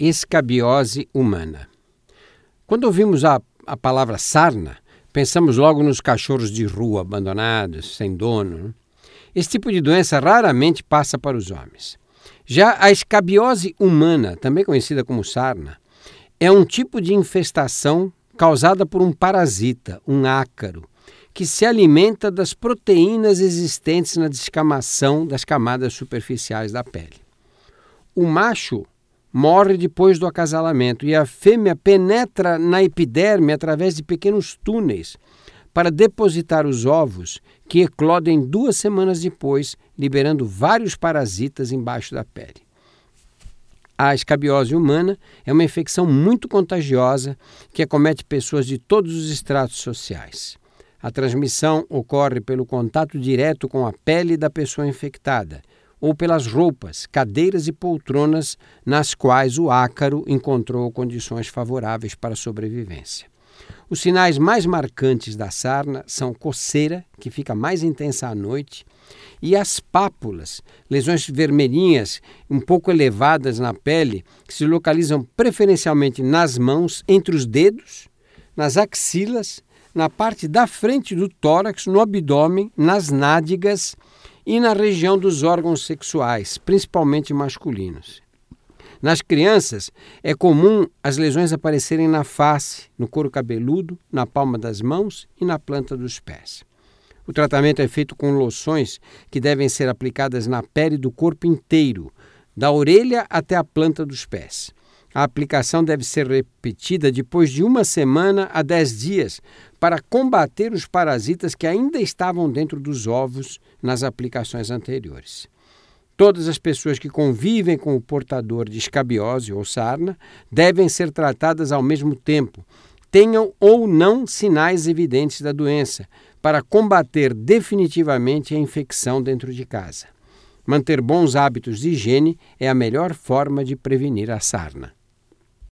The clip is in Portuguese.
escabiose humana. Quando ouvimos a, a palavra sarna, pensamos logo nos cachorros de rua abandonados, sem dono. Né? Esse tipo de doença raramente passa para os homens. Já a escabiose humana, também conhecida como sarna, é um tipo de infestação causada por um parasita, um ácaro, que se alimenta das proteínas existentes na descamação das camadas superficiais da pele. O macho morre depois do acasalamento e a fêmea penetra na epiderme através de pequenos túneis para depositar os ovos que eclodem duas semanas depois, liberando vários parasitas embaixo da pele. A escabiose humana é uma infecção muito contagiosa que acomete pessoas de todos os estratos sociais. A transmissão ocorre pelo contato direto com a pele da pessoa infectada ou pelas roupas, cadeiras e poltronas nas quais o ácaro encontrou condições favoráveis para a sobrevivência. Os sinais mais marcantes da sarna são coceira, que fica mais intensa à noite, e as pápulas, lesões vermelhinhas um pouco elevadas na pele, que se localizam preferencialmente nas mãos, entre os dedos, nas axilas, na parte da frente do tórax, no abdômen, nas nádegas e na região dos órgãos sexuais, principalmente masculinos. Nas crianças, é comum as lesões aparecerem na face, no couro cabeludo, na palma das mãos e na planta dos pés. O tratamento é feito com loções que devem ser aplicadas na pele do corpo inteiro, da orelha até a planta dos pés. A aplicação deve ser repetida depois de uma semana a dez dias para combater os parasitas que ainda estavam dentro dos ovos nas aplicações anteriores. Todas as pessoas que convivem com o portador de escabiose ou sarna devem ser tratadas ao mesmo tempo, tenham ou não sinais evidentes da doença, para combater definitivamente a infecção dentro de casa. Manter bons hábitos de higiene é a melhor forma de prevenir a sarna.